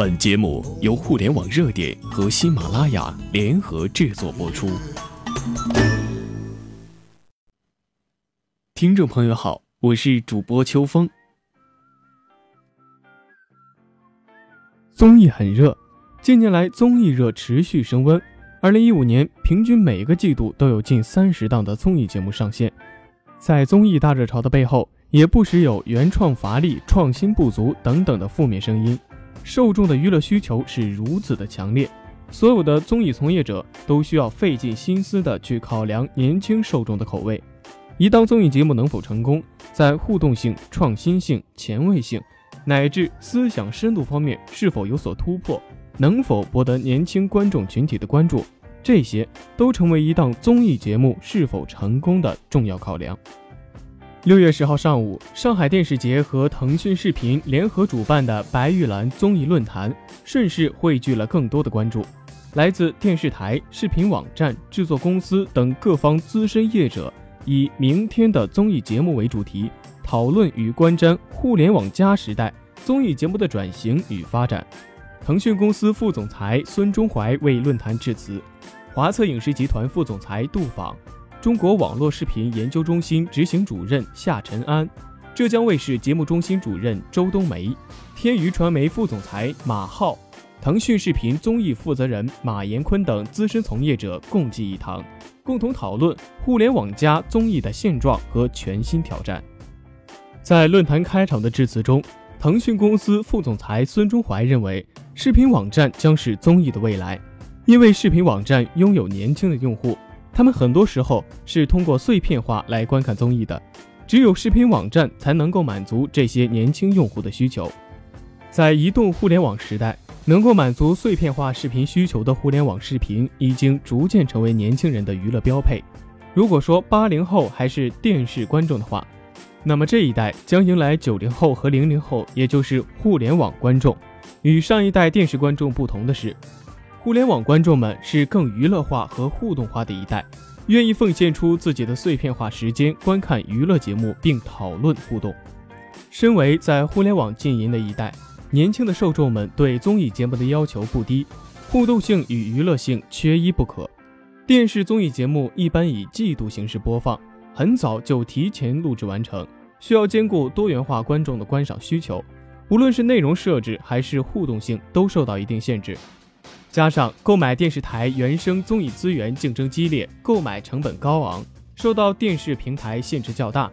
本节目由互联网热点和喜马拉雅联合制作播出。听众朋友好，我是主播秋风。综艺很热，近年来综艺热持续升温。二零一五年，平均每个季度都有近三十档的综艺节目上线。在综艺大热潮的背后，也不时有原创乏力、创新不足等等的负面声音。受众的娱乐需求是如此的强烈，所有的综艺从业者都需要费尽心思的去考量年轻受众的口味。一档综艺节目能否成功，在互动性、创新性、前卫性，乃至思想深度方面是否有所突破，能否博得年轻观众群体的关注。这些都成为一档综艺节目是否成功的重要考量。六月十号上午，上海电视节和腾讯视频联合主办的白玉兰综艺论坛，顺势汇聚了更多的关注。来自电视台、视频网站、制作公司等各方资深业者，以“明天的综艺节目”为主题，讨论与观瞻“互联网加”时代综艺节目的转型与发展。腾讯公司副总裁孙忠怀为论坛致辞。华策影视集团副总裁杜访，中国网络视频研究中心执行主任夏晨安，浙江卫视节目中心主任周冬梅，天娱传媒副总裁马浩，腾讯视频综艺负责人马延坤等资深从业者共计一堂，共同讨论互联网加综艺的现状和全新挑战。在论坛开场的致辞中，腾讯公司副总裁孙忠怀认为，视频网站将是综艺的未来。因为视频网站拥有年轻的用户，他们很多时候是通过碎片化来观看综艺的，只有视频网站才能够满足这些年轻用户的需求。在移动互联网时代，能够满足碎片化视频需求的互联网视频已经逐渐成为年轻人的娱乐标配。如果说八零后还是电视观众的话，那么这一代将迎来九零后和零零后，也就是互联网观众。与上一代电视观众不同的是。互联网观众们是更娱乐化和互动化的一代，愿意奉献出自己的碎片化时间观看娱乐节目并讨论互动。身为在互联网经营的一代，年轻的受众们对综艺节目的要求不低，互动性与娱乐性缺一不可。电视综艺节目一般以季度形式播放，很早就提前录制完成，需要兼顾多元化观众的观赏需求，无论是内容设置还是互动性，都受到一定限制。加上购买电视台原生综艺资源竞争激烈，购买成本高昂，受到电视平台限制较大，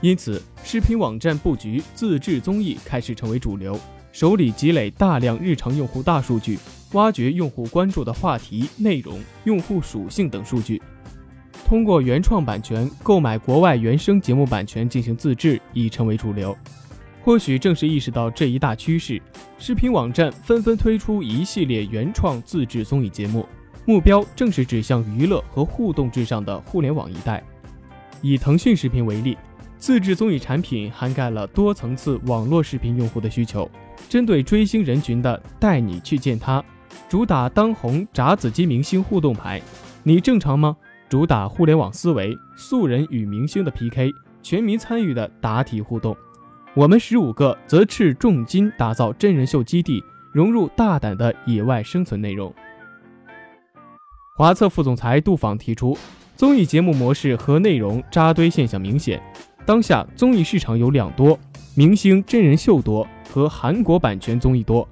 因此视频网站布局自制综艺开始成为主流，手里积累大量日常用户大数据，挖掘用户关注的话题、内容、用户属性等数据，通过原创版权购买国外原生节目版权进行自制，已成为主流。或许正是意识到这一大趋势，视频网站纷纷推出一系列原创自制综艺节目，目标正是指向娱乐和互动至上的互联网一代。以腾讯视频为例，自制综艺产品涵盖了多层次网络视频用户的需求，针对追星人群的“带你去见他”，主打当红炸子鸡明星互动牌；“你正常吗？”主打互联网思维，素人与明星的 PK，全民参与的答题互动。我们十五个则斥重金打造真人秀基地，融入大胆的野外生存内容。华策副总裁杜访提出，综艺节目模式和内容扎堆现象明显。当下综艺市场有两多：明星真人秀多和韩国版权综艺多。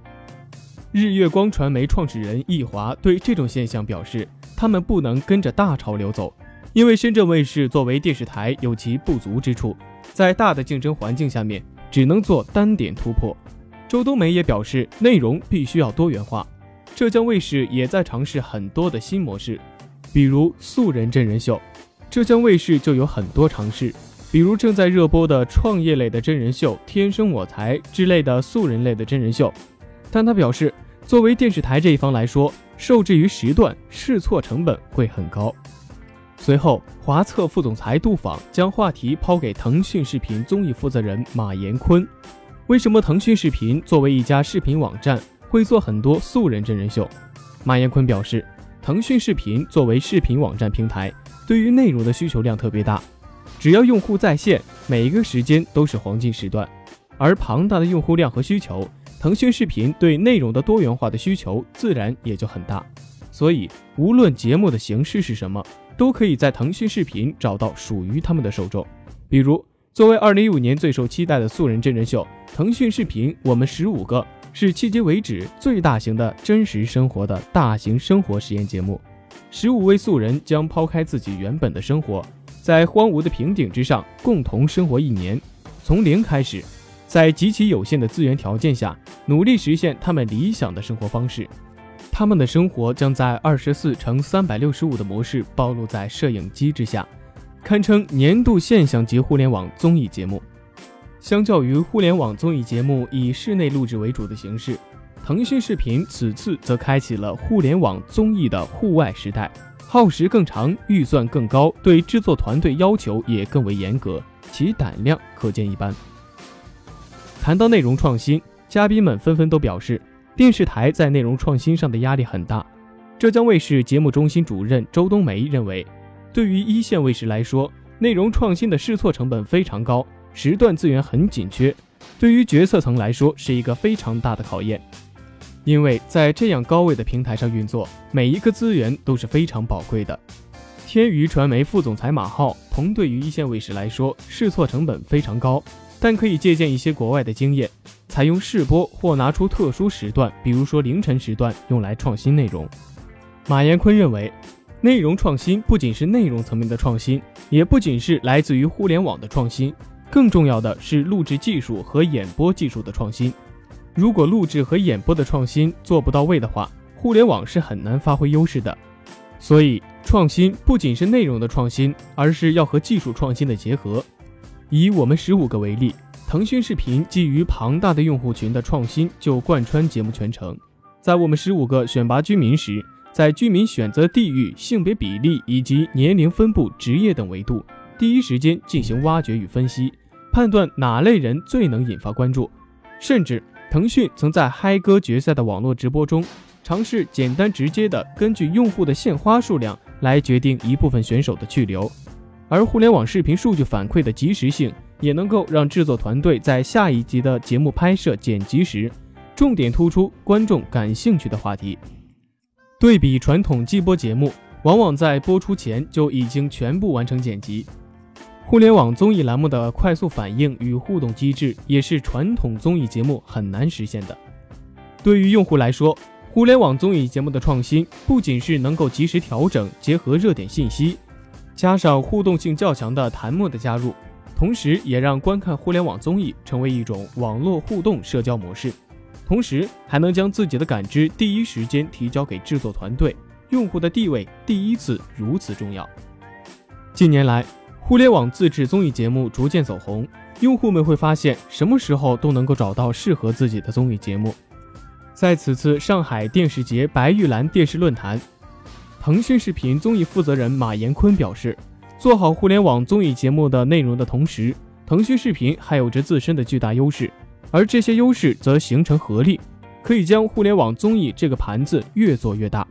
日月光传媒创始人易华对这种现象表示，他们不能跟着大潮流走，因为深圳卫视作为电视台有其不足之处。在大的竞争环境下面，只能做单点突破。周冬梅也表示，内容必须要多元化。浙江卫视也在尝试很多的新模式，比如素人真人秀。浙江卫视就有很多尝试，比如正在热播的创业类的真人秀《天生我材》之类的素人类的真人秀。但他表示，作为电视台这一方来说，受制于时段，试错成本会很高。随后，华策副总裁杜访将话题抛给腾讯视频综艺负责人马延坤：“为什么腾讯视频作为一家视频网站会做很多素人真人秀？”马延坤表示，腾讯视频作为视频网站平台，对于内容的需求量特别大，只要用户在线，每一个时间都是黄金时段，而庞大的用户量和需求腾讯视频对内容的多元化的需求自然也就很大。所以，无论节目的形式是什么，都可以在腾讯视频找到属于他们的受众。比如，作为2015年最受期待的素人真人秀，腾讯视频《我们十五个》是迄今为止最大型的真实生活的大型生活实验节目。十五位素人将抛开自己原本的生活，在荒芜的平顶之上共同生活一年，从零开始，在极其有限的资源条件下，努力实现他们理想的生活方式。他们的生活将在二十四乘三百六十五的模式暴露在摄影机之下，堪称年度现象级互联网综艺节目。相较于互联网综艺节目以室内录制为主的形式，腾讯视频此次则开启了互联网综艺的户外时代，耗时更长，预算更高，对制作团队要求也更为严格，其胆量可见一斑。谈到内容创新，嘉宾们纷纷都表示。电视台在内容创新上的压力很大。浙江卫视节目中心主任周冬梅认为，对于一线卫视来说，内容创新的试错成本非常高，时段资源很紧缺，对于决策层来说是一个非常大的考验。因为在这样高位的平台上运作，每一个资源都是非常宝贵的。天娱传媒副总裁马浩同对于一线卫视来说，试错成本非常高，但可以借鉴一些国外的经验。采用试播或拿出特殊时段，比如说凌晨时段，用来创新内容。马延坤认为，内容创新不仅是内容层面的创新，也不仅是来自于互联网的创新，更重要的是录制技术和演播技术的创新。如果录制和演播的创新做不到位的话，互联网是很难发挥优势的。所以，创新不仅是内容的创新，而是要和技术创新的结合。以我们十五个为例。腾讯视频基于庞大的用户群的创新就贯穿节目全程。在我们十五个选拔居民时，在居民选择地域、性别比例以及年龄分布、职业等维度，第一时间进行挖掘与分析，判断哪类人最能引发关注。甚至，腾讯曾在嗨歌决赛的网络直播中，尝试简单直接的根据用户的献花数量来决定一部分选手的去留。而互联网视频数据反馈的及时性。也能够让制作团队在下一集的节目拍摄剪辑时，重点突出观众感兴趣的话题。对比传统季播节目，往往在播出前就已经全部完成剪辑。互联网综艺栏目的快速反应与互动机制，也是传统综艺节目很难实现的。对于用户来说，互联网综艺节目的创新，不仅是能够及时调整，结合热点信息，加上互动性较强的弹幕的加入。同时，也让观看互联网综艺成为一种网络互动社交模式，同时还能将自己的感知第一时间提交给制作团队。用户的地位第一次如此重要。近年来，互联网自制综艺节目逐渐走红，用户们会发现什么时候都能够找到适合自己的综艺节目。在此次上海电视节白玉兰电视论坛，腾讯视频综艺负责人马延坤表示。做好互联网综艺节目的内容的同时，腾讯视频还有着自身的巨大优势，而这些优势则形成合力，可以将互联网综艺这个盘子越做越大。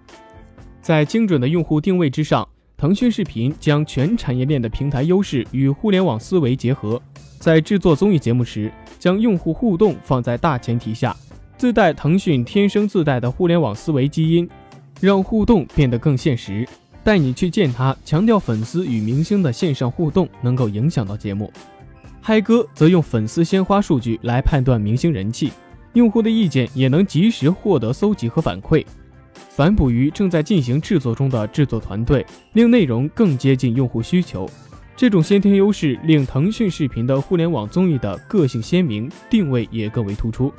在精准的用户定位之上，腾讯视频将全产业链的平台优势与互联网思维结合，在制作综艺节目时，将用户互动放在大前提下，自带腾讯天生自带的互联网思维基因，让互动变得更现实。带你去见他，强调粉丝与明星的线上互动能够影响到节目。嗨哥则用粉丝鲜花数据来判断明星人气，用户的意见也能及时获得搜集和反馈，反哺于正在进行制作中的制作团队，令内容更接近用户需求。这种先天优势令腾讯视频的互联网综艺的个性鲜明，定位也更为突出。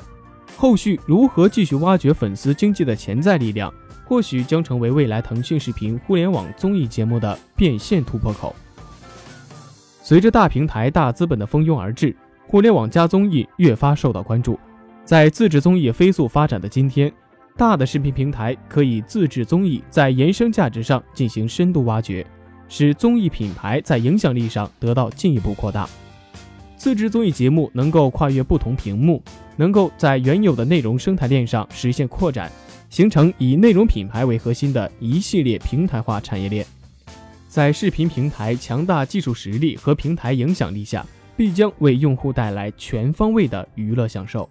后续如何继续挖掘粉丝经济的潜在力量？或许将成为未来腾讯视频互联网综艺节目的变现突破口。随着大平台、大资本的蜂拥而至，互联网加综艺越发受到关注。在自制综艺飞速发展的今天，大的视频平台可以自制综艺，在延伸价值上进行深度挖掘，使综艺品牌在影响力上得到进一步扩大。自制综艺节目能够跨越不同屏幕，能够在原有的内容生态链上实现扩展。形成以内容品牌为核心的一系列平台化产业链，在视频平台强大技术实力和平台影响力下，必将为用户带来全方位的娱乐享受。